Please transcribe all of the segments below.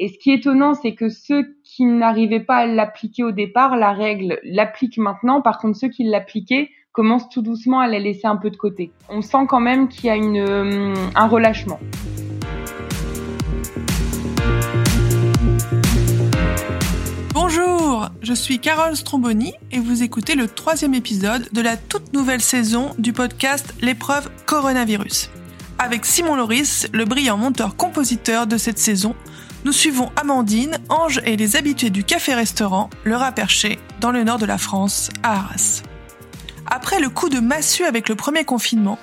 Et ce qui est étonnant, c'est que ceux qui n'arrivaient pas à l'appliquer au départ, la règle l'applique maintenant. Par contre, ceux qui l'appliquaient commencent tout doucement à la laisser un peu de côté. On sent quand même qu'il y a euh, un relâchement. Bonjour, je suis Carole Stromboni et vous écoutez le troisième épisode de la toute nouvelle saison du podcast L'épreuve coronavirus. Avec Simon Loris, le brillant monteur-compositeur de cette saison, nous suivons Amandine, Ange et les habitués du café-restaurant Le Raperché, dans le nord de la France, à Arras. Après le coup de massue avec le premier confinement,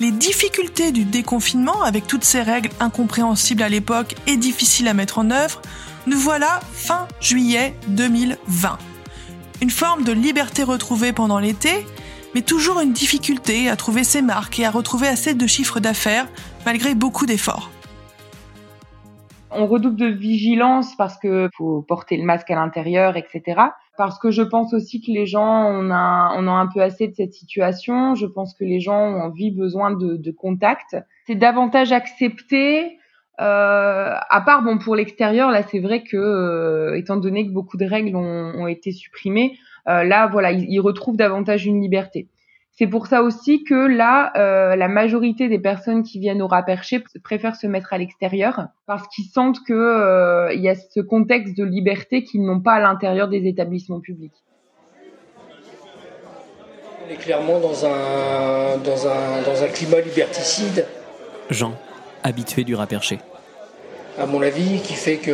les difficultés du déconfinement avec toutes ces règles incompréhensibles à l'époque et difficiles à mettre en œuvre, nous voilà fin juillet 2020. Une forme de liberté retrouvée pendant l'été, mais toujours une difficulté à trouver ses marques et à retrouver assez de chiffres d'affaires malgré beaucoup d'efforts. On redouble de vigilance parce que faut porter le masque à l'intérieur, etc. Parce que je pense aussi que les gens, on a, on a un peu assez de cette situation. Je pense que les gens ont envie, besoin de, de contact. C'est davantage accepté. Euh, à part bon pour l'extérieur, là c'est vrai que euh, étant donné que beaucoup de règles ont, ont été supprimées, euh, là voilà ils, ils, retrouvent davantage une liberté. C'est pour ça aussi que là, euh, la majorité des personnes qui viennent au Raperché préfèrent se mettre à l'extérieur parce qu'ils sentent que euh, il y a ce contexte de liberté qu'ils n'ont pas à l'intérieur des établissements publics. On est clairement dans un, dans un, dans un climat liberticide. Jean, habitué du Raperché à mon avis, qui fait que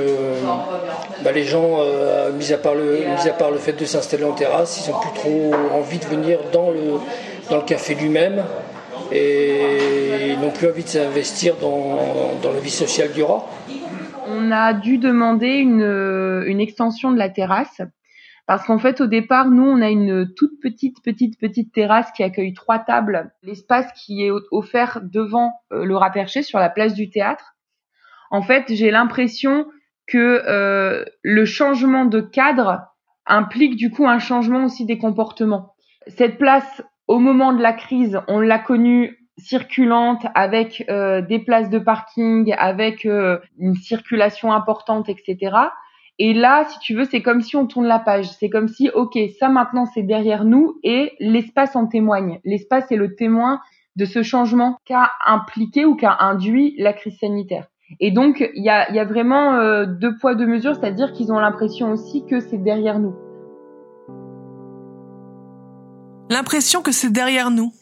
bah, les gens, euh, mis, à part le, mis à part le fait de s'installer en terrasse, ils n'ont plus trop envie de venir dans le, dans le café lui-même et n'ont plus envie de s'investir dans, dans la vie sociale du rat. On a dû demander une, une extension de la terrasse parce qu'en fait, au départ, nous, on a une toute petite, petite, petite terrasse qui accueille trois tables. L'espace qui est offert devant euh, le Raperché sur la place du théâtre en fait, j'ai l'impression que euh, le changement de cadre implique du coup un changement aussi des comportements. Cette place, au moment de la crise, on l'a connue circulante avec euh, des places de parking, avec euh, une circulation importante, etc. Et là, si tu veux, c'est comme si on tourne la page. C'est comme si, ok, ça maintenant c'est derrière nous et l'espace en témoigne. L'espace est le témoin de ce changement qu'a impliqué ou qu'a induit la crise sanitaire. Et donc, il y a, y a, vraiment euh, deux poids, deux mesures, c'est-à-dire qu'ils ont l'impression aussi que c'est derrière nous. L'impression que c'est derrière nous.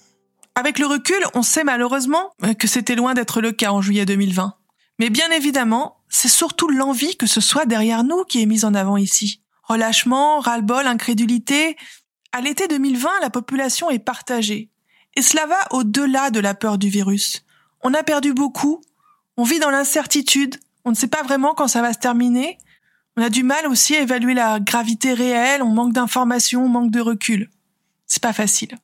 Avec le recul, on sait malheureusement que c'était loin d'être le cas en juillet 2020. Mais bien évidemment, c'est surtout l'envie que ce soit derrière nous qui est mise en avant ici. Relâchement, ras-le-bol, incrédulité. À l'été 2020, la population est partagée. Et cela va au-delà de la peur du virus. On a perdu beaucoup, on vit dans l'incertitude, on ne sait pas vraiment quand ça va se terminer. On a du mal aussi à évaluer la gravité réelle, on manque d'informations, on manque de recul. C'est pas facile.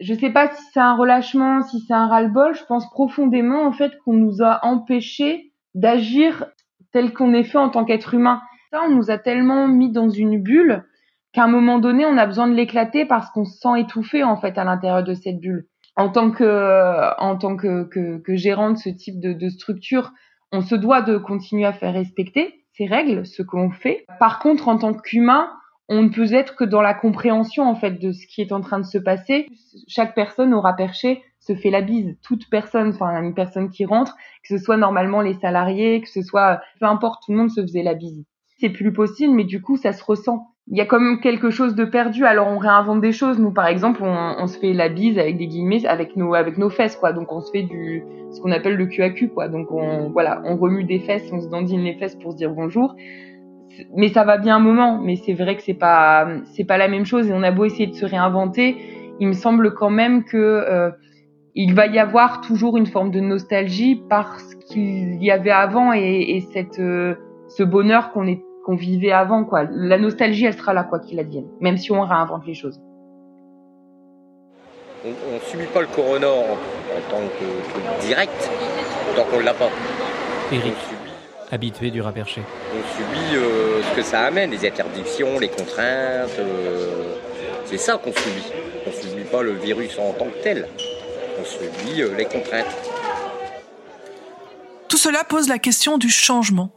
Je sais pas si c'est un relâchement, si c'est un ras-le-bol, je pense profondément en fait qu'on nous a empêchés d'agir tel qu'on est fait en tant qu'être humain. Ça, on nous a tellement mis dans une bulle qu'à un moment donné, on a besoin de l'éclater parce qu'on se sent étouffé en fait à l'intérieur de cette bulle en tant que en tant que, que, gérant de ce type de, de, structure, on se doit de continuer à faire respecter ces règles, ce qu'on fait. Par contre, en tant qu'humain, on ne peut être que dans la compréhension en fait de ce qui est en train de se passer. Chaque personne aura perché se fait la bise. Toute personne, enfin une personne qui rentre, que ce soit normalement les salariés, que ce soit peu importe, tout le monde se faisait la bise. C'est plus possible, mais du coup ça se ressent il y a même quelque chose de perdu. Alors on réinvente des choses. Nous, par exemple, on, se fait la bise avec des guillemets, avec nos avec nos fesses, quoi. Donc on se fait du ce qu'on appelle le cul, quoi. Donc on voilà, on remue des fesses, on se dandine les fesses pour se dire bonjour. Mais ça va bien un moment. Mais c'est vrai que c'est pas c'est pas la même chose. Et on a beau essayer de se réinventer, il me semble quand même que euh, il va y avoir toujours une forme de nostalgie parce qu'il y avait avant et, et cette euh, ce bonheur qu'on est qu'on vivait avant, quoi. La nostalgie, elle sera là, quoi qu'il advienne, même si on réinvente les choses. On ne subit pas le corona en, en tant que, que, direct, tant qu'on ne l'a pas. Eric, habitué du raperché. On subit euh, ce que ça amène, les interdictions, les contraintes. Euh, c'est ça qu'on subit. On ne subit pas le virus en tant que tel. On subit euh, les contraintes. Tout cela pose la question du changement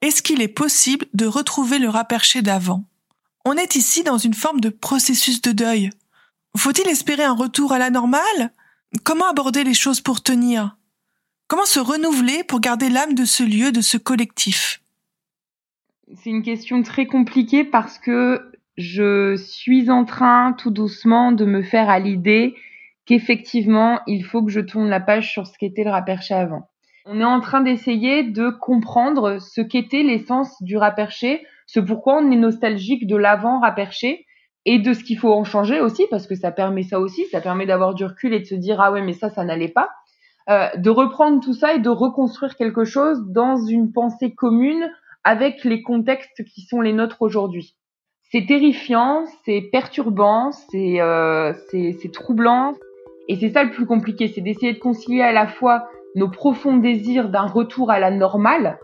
est-ce qu'il est possible de retrouver le rat perché d'avant? On est ici dans une forme de processus de deuil. Faut-il espérer un retour à la normale? Comment aborder les choses pour tenir? Comment se renouveler pour garder l'âme de ce lieu, de ce collectif? C'est une question très compliquée parce que je suis en train tout doucement de me faire à l'idée qu'effectivement, il faut que je tourne la page sur ce qu'était le raperché avant. On est en train d'essayer de comprendre ce qu'était l'essence du raperché, ce pourquoi on est nostalgique de l'avant raperché et de ce qu'il faut en changer aussi, parce que ça permet ça aussi, ça permet d'avoir du recul et de se dire ah ouais mais ça ça n'allait pas, euh, de reprendre tout ça et de reconstruire quelque chose dans une pensée commune avec les contextes qui sont les nôtres aujourd'hui. C'est terrifiant, c'est perturbant, c'est euh, troublant, et c'est ça le plus compliqué, c'est d'essayer de concilier à la fois nos profonds désirs d'un retour à la normale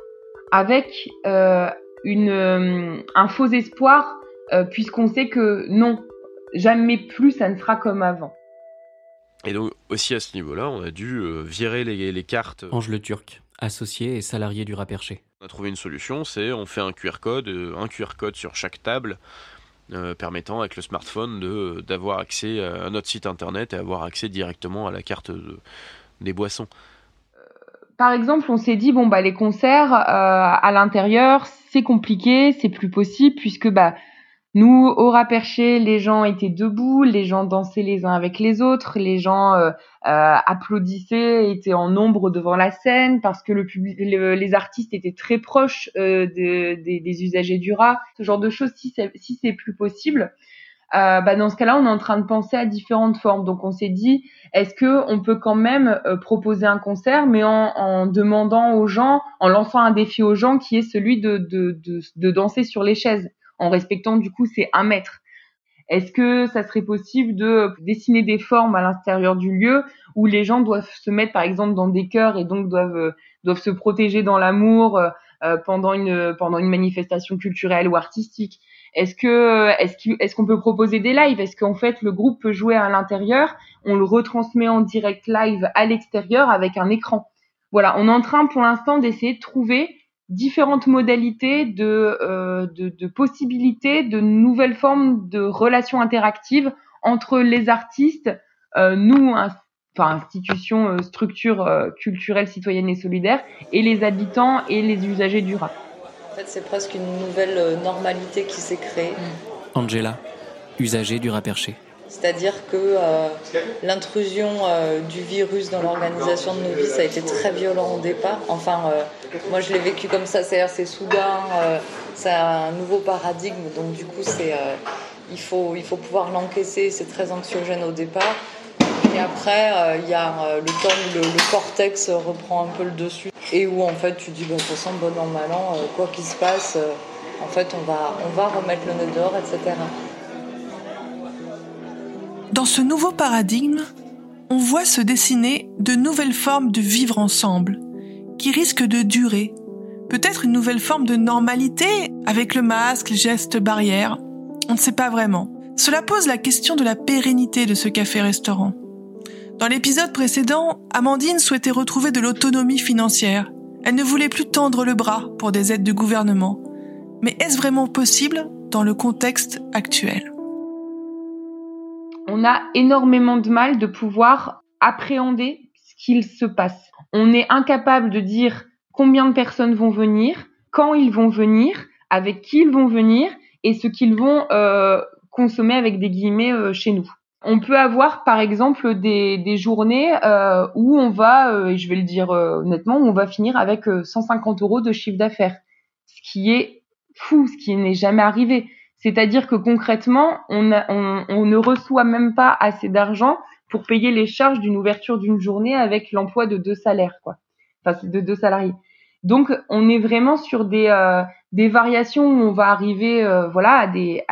avec euh, une, euh, un faux espoir euh, puisqu'on sait que non, jamais plus ça ne sera comme avant. Et donc aussi à ce niveau-là, on a dû euh, virer les, les, cartes. Ange Le Turc, associé et salarié du Raperché. On a trouvé une solution, c'est on fait un QR code, euh, un QR code sur chaque table, euh, permettant avec le smartphone de d'avoir accès à notre site internet et avoir accès directement à la carte de, des boissons. Par exemple, on s'est dit bon bah les concerts euh, à l'intérieur, c'est compliqué, c'est plus possible puisque bah nous, au rat perché, les gens étaient debout, les gens dansaient les uns avec les autres, les gens euh, euh, applaudissaient, étaient en nombre devant la scène parce que le public, le, les artistes étaient très proches euh, de, des, usagers du rat. Ce genre de choses, si c'est si plus possible, euh, bah dans ce cas-là, on est en train de penser à différentes formes. Donc on s'est dit, est-ce que on peut quand même proposer un concert, mais en, demandant aux gens, en lançant un défi aux gens qui est celui de danser sur les chaises? En respectant du coup ces un mètre. Est-ce que ça serait possible de dessiner des formes à l'intérieur du lieu où les gens doivent se mettre par exemple dans des cœurs et donc doivent doivent se protéger dans l'amour euh, pendant une pendant une manifestation culturelle ou artistique? Est-ce que est-ce qu'on est qu'on peut proposer des lives? Est-ce qu'en fait le groupe peut jouer à l'intérieur, on le retransmet en direct live à l'extérieur avec un écran. Voilà, on est en train pour l'instant d'essayer de trouver différentes modalités de, euh, de, de, possibilités, de nouvelles formes de relations interactives entre les artistes, euh, nous, enfin institutions, euh, structures euh, culturelles, citoyennes et solidaires, et les habitants et les usagers du rap. En fait, c'est presque une nouvelle normalité qui s'est créée. Angela, usagée du raperché. C'est-à-dire que euh, l'intrusion euh, du virus dans l'organisation de nos vies, ça a été très violent au départ. Enfin, euh, moi je l'ai vécu comme ça, c'est-à-dire c'est soudain, c'est un nouveau paradigme, donc du coup c'est, il, faut, il faut pouvoir l'encaisser, c'est très anxiogène au départ. Et après, il y a le temps où le, cortex reprend un peu le dessus et où en fait tu dis, de toute façon, bon an, mal an, quoi qu'il se passe, en fait on va, on va remettre le nez dehors, etc. Dans ce nouveau paradigme, on voit se dessiner de nouvelles formes de vivre ensemble, qui risquent de durer. Peut-être une nouvelle forme de normalité, avec le masque, les gestes barrières. On ne sait pas vraiment. Cela pose la question de la pérennité de ce café-restaurant. Dans l'épisode précédent, Amandine souhaitait retrouver de l'autonomie financière. Elle ne voulait plus tendre le bras pour des aides de gouvernement. Mais est-ce vraiment possible dans le contexte actuel? On a énormément de mal de pouvoir appréhender ce qu'il se passe. On est incapable de dire combien de personnes vont venir, quand ils vont venir, avec qui ils vont venir et ce qu'ils vont euh, consommer avec des guillemets euh, chez nous. On peut avoir par exemple des, des journées euh, où on va, et je vais le dire honnêtement, où on va finir avec 150 euros de chiffre d'affaires, ce qui est fou, ce qui n'est jamais arrivé. C'est-à-dire que concrètement, on, ne reçoit même pas assez d'argent pour payer les charges d'une ouverture d'une journée avec l'emploi de deux salaires, quoi. Enfin, de deux salariés. Donc, on est vraiment sur des, euh, des variations où on va arriver, euh, voilà, à des,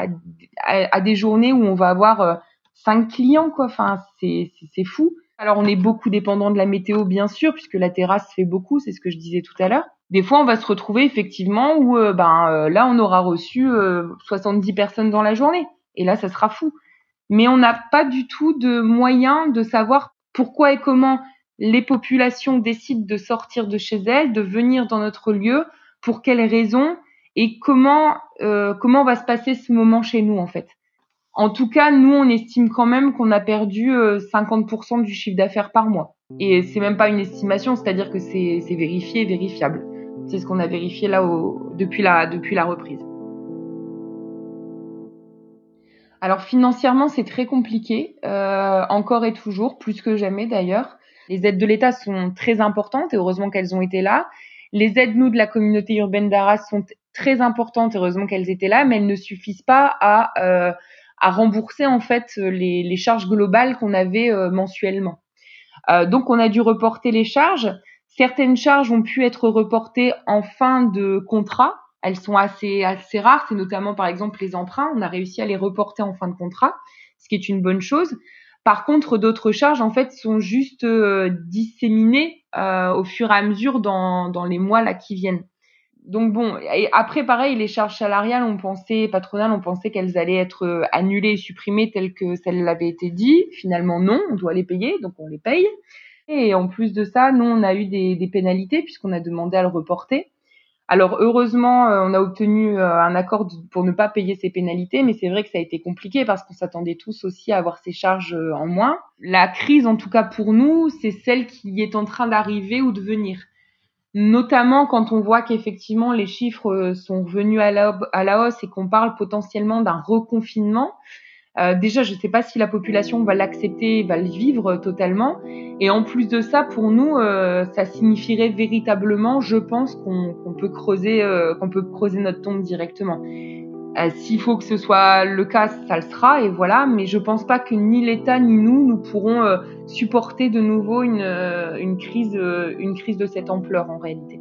à, des journées où on va avoir euh, cinq clients, quoi. Enfin, c'est, c'est fou. Alors, on est beaucoup dépendant de la météo, bien sûr, puisque la terrasse fait beaucoup, c'est ce que je disais tout à l'heure des fois on va se retrouver effectivement où ben là on aura reçu euh, 70 personnes dans la journée et là ça sera fou. Mais on n'a pas du tout de moyen de savoir pourquoi et comment les populations décident de sortir de chez elles, de venir dans notre lieu pour quelles raisons et comment euh, comment va se passer ce moment chez nous en fait. En tout cas, nous on estime quand même qu'on a perdu 50% euh, du chiffre d'affaires par mois. Et c'est même pas une estimation, c'est-à-dire que c'est vérifié, vérifiable. C'est ce qu'on a vérifié là au, depuis la depuis la reprise. Alors financièrement, c'est très compliqué, euh, encore et toujours, plus que jamais d'ailleurs. Les aides de l'État sont très importantes et heureusement qu'elles ont été là. Les aides, nous, de la communauté urbaine d'Arras sont très importantes, heureusement qu'elles étaient là, mais elles ne suffisent pas à, euh, à rembourser en fait les, les charges globales qu'on avait euh, mensuellement. Euh, donc on a dû reporter les charges. Certaines charges ont pu être reportées en fin de contrat, elles sont assez, assez rares. C'est notamment, par exemple, les emprunts. On a réussi à les reporter en fin de contrat, ce qui est une bonne chose. Par contre, d'autres charges, en fait, sont juste euh, disséminées euh, au fur et à mesure dans, dans les mois là qui viennent. Donc bon, après pareil, les charges salariales, on pensait, patronales, on pensait qu'elles allaient être euh, annulées et supprimées telles que ça l'avait été dit. Finalement, non, on doit les payer, donc on les paye. Et en plus de ça, nous, on a eu des, des pénalités puisqu'on a demandé à le reporter. Alors heureusement, euh, on a obtenu euh, un accord pour ne pas payer ces pénalités, mais c'est vrai que ça a été compliqué parce qu'on s'attendait tous aussi à avoir ces charges euh, en moins. La crise, en tout cas pour nous, c'est celle qui est en train d'arriver ou de venir. Notamment quand on voit qu'effectivement les chiffres sont revenus à la, à la hausse et qu'on parle potentiellement d'un reconfinement. Euh, déjà, je ne sais pas si la population va l'accepter, va le vivre totalement. Et en plus de ça, pour nous, euh, ça signifierait véritablement, je pense, qu'on peut creuser, euh, qu'on peut creuser notre tombe directement. S'il faut que ce soit le cas, ça le sera, et voilà. Mais je pense pas que ni l'État ni nous, nous pourrons supporter de nouveau une, une crise, une crise de cette ampleur en réalité.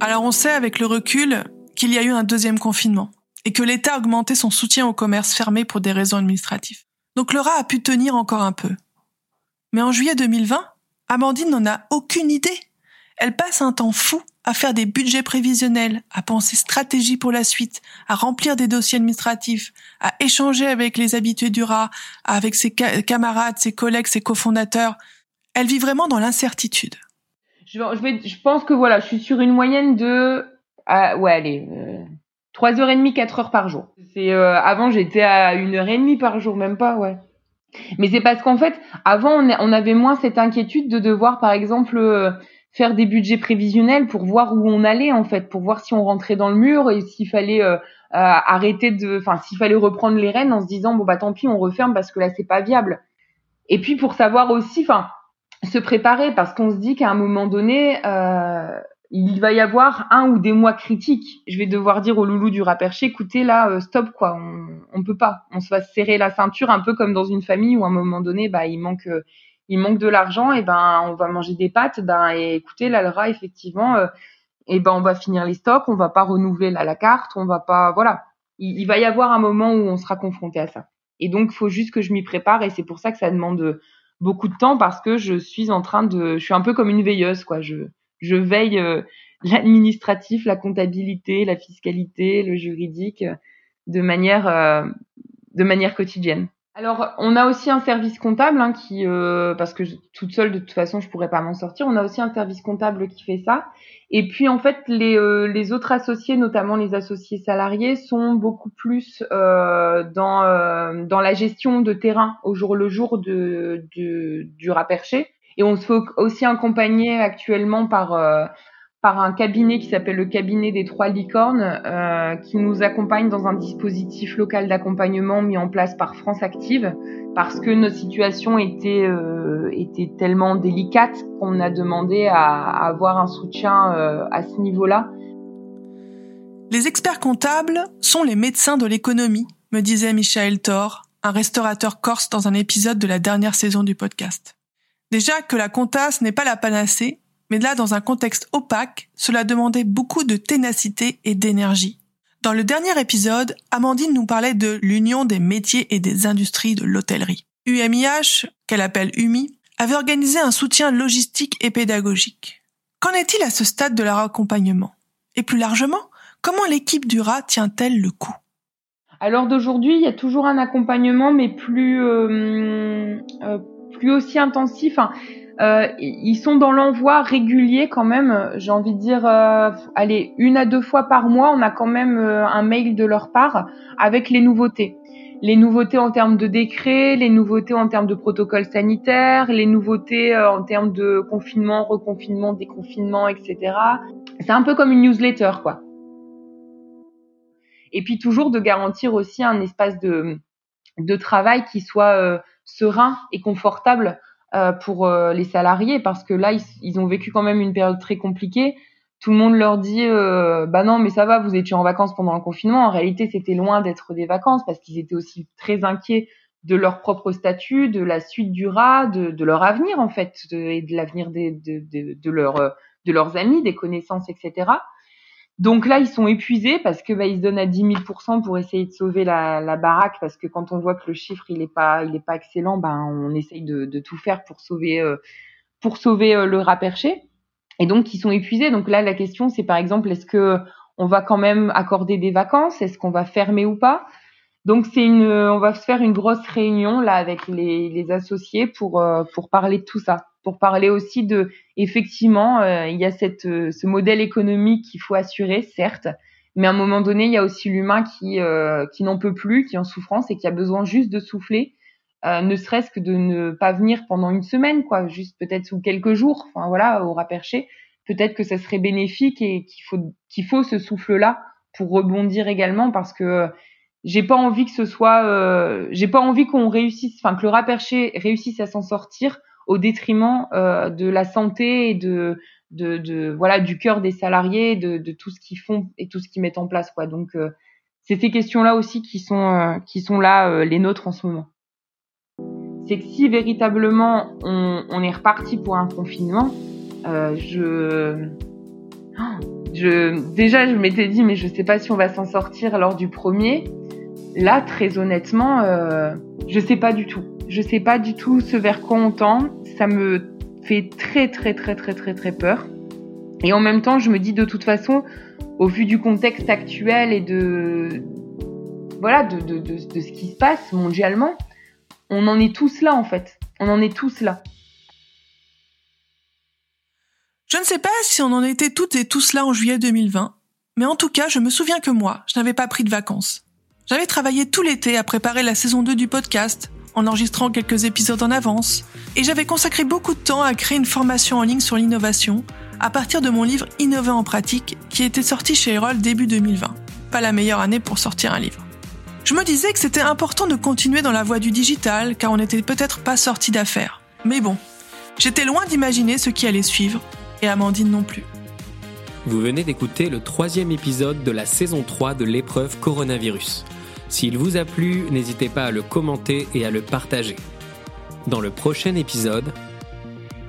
Alors on sait avec le recul qu'il y a eu un deuxième confinement et que l'État a augmenté son soutien au commerce fermé pour des raisons administratives. Donc rat a pu tenir encore un peu. Mais en juillet 2020, Amandine n'en a aucune idée. Elle passe un temps fou à faire des budgets prévisionnels, à penser stratégie pour la suite, à remplir des dossiers administratifs, à échanger avec les habitués du rat, avec ses camarades, ses collègues, ses cofondateurs. Elle vit vraiment dans l'incertitude. Je, je, pense que voilà, je suis sur une moyenne de, ah, ouais, allez, euh, 3h30, 4 heures par jour. C'est euh, avant j'étais à une heure et demie par jour, même pas, ouais. Mais c'est parce qu'en fait, avant on, avait moins cette inquiétude de devoir, par exemple, euh, faire des budgets prévisionnels pour voir où on allait en fait, pour voir si on rentrait dans le mur et s'il fallait euh, arrêter de, enfin s'il fallait reprendre les rênes en se disant bon bah tant pis on referme parce que là c'est pas viable. Et puis pour savoir aussi, enfin se préparer parce qu'on se dit qu'à un moment donné, euh, il va y avoir un ou des mois critiques. Je vais devoir dire au loulou du raperché, écoutez là, euh, stop quoi, on, on peut pas. On se va serrer la ceinture un peu comme dans une famille où à un moment donné, bah il manque, euh, il manque de l'argent et ben on va manger des pâtes. Ben et écoutez là le rat effectivement, euh, et ben on va finir les stocks, on va pas renouveler la, carte, on va pas, voilà. Il, il, va y avoir un moment où on sera confronté à ça. Et donc faut juste que je m'y prépare et c'est pour ça que ça demande beaucoup de temps parce que je suis en train de, je suis un peu comme une veilleuse quoi. Je je veille euh, l'administratif, la comptabilité, la fiscalité, le juridique euh, de manière euh, de manière quotidienne. Alors, on a aussi un service comptable hein, qui, parce que toute seule de toute façon, je pourrais pas m'en sortir. On a aussi un service comptable qui fait ça. Et puis en fait, les, les autres associés, notamment les associés salariés, sont beaucoup plus dans dans la gestion de terrain au jour le jour de du raperché. Et on se fait aussi accompagner actuellement par euh, par un cabinet qui s'appelle le cabinet des trois licornes, euh, qui nous accompagne dans un dispositif local d'accompagnement mis en place par France Active, parce que notre situation était euh, était tellement délicate qu'on a demandé à, avoir un soutien euh, à ce niveau-là. Les experts comptables sont les médecins de l'économie, me disait Michael Thor, un restaurateur corse dans un épisode de la dernière saison du podcast. Déjà que la comptasse n'est pas la panacée, mais là, dans un contexte opaque, cela demandait beaucoup de ténacité et d'énergie. Dans le dernier épisode, Amandine nous parlait de l'Union des métiers et des industries de l'hôtellerie. UMIH, qu'elle appelle UMI, avait organisé un soutien logistique et pédagogique. Qu'en est-il à ce stade de leur accompagnement? Et plus largement, comment l'équipe du rat tient-elle le coup? Alors d'aujourd'hui, il y a toujours un accompagnement, mais plus euh, euh, plus aussi intensif. euh, ils sont dans l'envoi régulier quand même. J'ai envie de dire, euh, allez, une à deux fois par mois, on a quand même euh, un mail de leur part avec les nouveautés. Les nouveautés en termes de décret, les nouveautés en termes de protocole sanitaire, les nouveautés en termes de confinement, reconfinement, déconfinement, etc. C'est un peu comme une newsletter, quoi. Et puis toujours de garantir aussi un espace de travail qui soit serein et confortable euh, pour euh, les salariés parce que là, ils, ont vécu quand même une période très compliquée. Tout le monde leur dit euh, bah non mais ça va vous étiez en vacances pendant le confinement en réalité c'était loin d'être des vacances parce qu'ils étaient aussi très inquiets de leur propre statut de la suite du rat de, leur avenir en fait et de l'avenir leur, de leurs amis des connaissances etc donc là, ils sont épuisés parce que bah, ils se donnent à 10 000% pour essayer de sauver la, la, baraque parce que quand on voit que le chiffre il est pas il est pas excellent, ben on essaye de, de tout faire pour sauver euh, pour sauver euh, le rat perché. Et donc ils sont épuisés. Donc là, la question c'est par exemple est-ce que on va quand même accorder des vacances? Est-ce qu'on va fermer ou pas? Donc c'est une on va se faire une grosse réunion là avec les, les associés pour euh, pour parler de tout ça pour parler aussi de, effectivement, euh, il y a cette, euh, ce modèle économique qu'il faut assurer, certes, mais à un moment donné, il y a aussi l'humain qui, euh, qui n'en peut plus, qui est en souffrance et qui a besoin juste de souffler, ne serait-ce que de ne pas venir pendant une semaine, quoi, juste peut-être ou quelques jours, enfin voilà, au raperché. Peut-être que ça serait bénéfique et qu'il faut qu'il faut ce souffle-là pour rebondir également parce que j'ai pas envie que ce soit, j'ai pas envie qu'on réussisse, enfin que le raperché réussisse à s'en sortir au détriment euh, de la santé et de, voilà du cœur des salariés, de, tout ce qu'ils font et tout ce qu'ils mettent en place. Donc euh, c'est ces questions-là aussi qui sont euh, qui sont là euh, les nôtres en ce moment. C'est que si véritablement on, est reparti pour un confinement, je déjà je m'étais dit mais je sais pas si on va s'en sortir lors du premier. Là très honnêtement, je sais pas du tout je sais pas du tout ce vers quoi on tend. Ça me fait très très très très très très peur. Et en même temps, je me dis de toute façon, au vu du contexte actuel et de voilà de, de ce qui se passe mondialement, on en est tous là en fait. On en est tous là. Je ne sais pas si on en était toutes et tous là en juillet 2020, mais en tout cas, je me souviens que moi, je n'avais pas pris de vacances. J'avais travaillé tout l'été à préparer la saison 2 du podcast, en enregistrant quelques épisodes en avance, et j'avais consacré beaucoup de temps à créer une formation en ligne sur l'innovation à partir de mon livre Innover en pratique qui était sorti chez Erol début 2020. Pas la meilleure année pour sortir un livre. Je me disais que c'était important de continuer dans la voie du digital car on n'était peut-être pas sorti d'affaires. Mais bon, j'étais loin d'imaginer ce qui allait suivre, et Amandine non plus. Vous venez d'écouter le troisième épisode de la saison 3 de l'épreuve coronavirus. S'il vous a plu, n'hésitez pas à le commenter et à le partager. Dans le prochain épisode...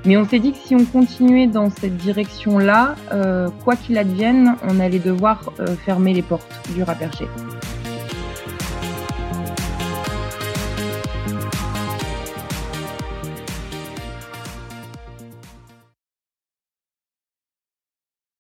Mais on s'est dit que si on continuait dans cette direction-là, euh, quoi qu'il advienne, on allait devoir euh, fermer les portes du raperché.